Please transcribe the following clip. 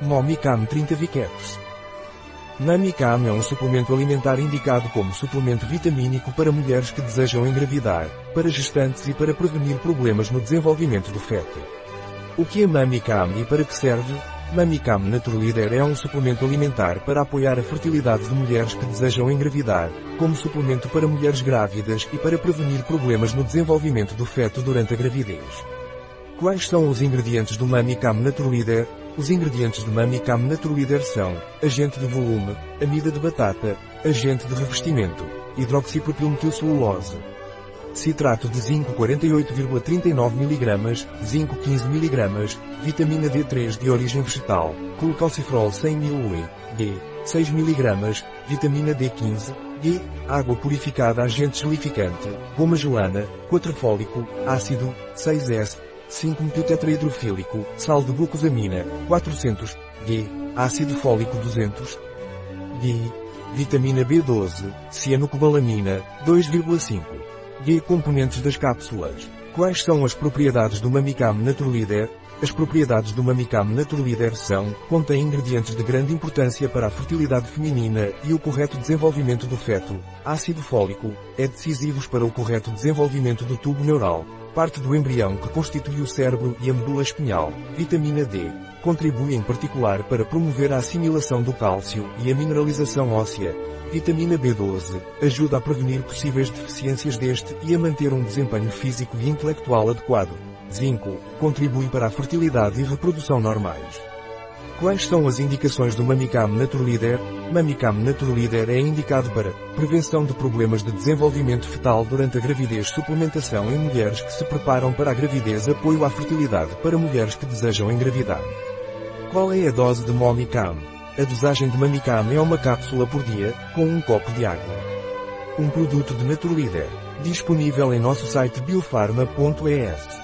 Momicam 30 Vicaps. Namicam é um suplemento alimentar indicado como suplemento vitamínico para mulheres que desejam engravidar, para gestantes e para prevenir problemas no desenvolvimento do feto. O que é Mamicam e para que serve? Mamicam Naturleader é um suplemento alimentar para apoiar a fertilidade de mulheres que desejam engravidar, como suplemento para mulheres grávidas e para prevenir problemas no desenvolvimento do feto durante a gravidez. Quais são os ingredientes do Mamicam Naturleader? Os ingredientes do Mamicam Naturleader são agente de volume, amida de batata, agente de revestimento, hidroxipropilmetilcelulose, citrato de zinco 48,39 mg, zinco 15 mg, vitamina D3 de origem vegetal, colcalciferol 100 ml, G, 6 mg, vitamina D15, G, água purificada agente gelificante, goma gelana, quatrafólico, ácido, 6S, 5-metiltetrahidrofílico, sal de glucosamina, 400, G, ácido fólico 200, G, vitamina B12, cianocobalamina, 2,5. G. Componentes das cápsulas. Quais são as propriedades do Mamicam Naturleader? As propriedades do Mamicam Naturleader são, contém ingredientes de grande importância para a fertilidade feminina e o correto desenvolvimento do feto. Ácido fólico, é decisivos para o correto desenvolvimento do tubo neural, parte do embrião que constitui o cérebro e a medula espinhal. Vitamina D, contribui em particular para promover a assimilação do cálcio e a mineralização óssea. Vitamina B12 ajuda a prevenir possíveis deficiências deste e a manter um desempenho físico e intelectual adequado. Zinco contribui para a fertilidade e reprodução normais. Quais são as indicações do Mamicam Naturleader? Mamicam Naturleader é indicado para prevenção de problemas de desenvolvimento fetal durante a gravidez, suplementação em mulheres que se preparam para a gravidez, apoio à fertilidade para mulheres que desejam engravidar. Qual é a dose de Momicam? A dosagem de Mamicam é uma cápsula por dia, com um copo de água. Um produto de Naturleader. Disponível em nosso site biofarma.es.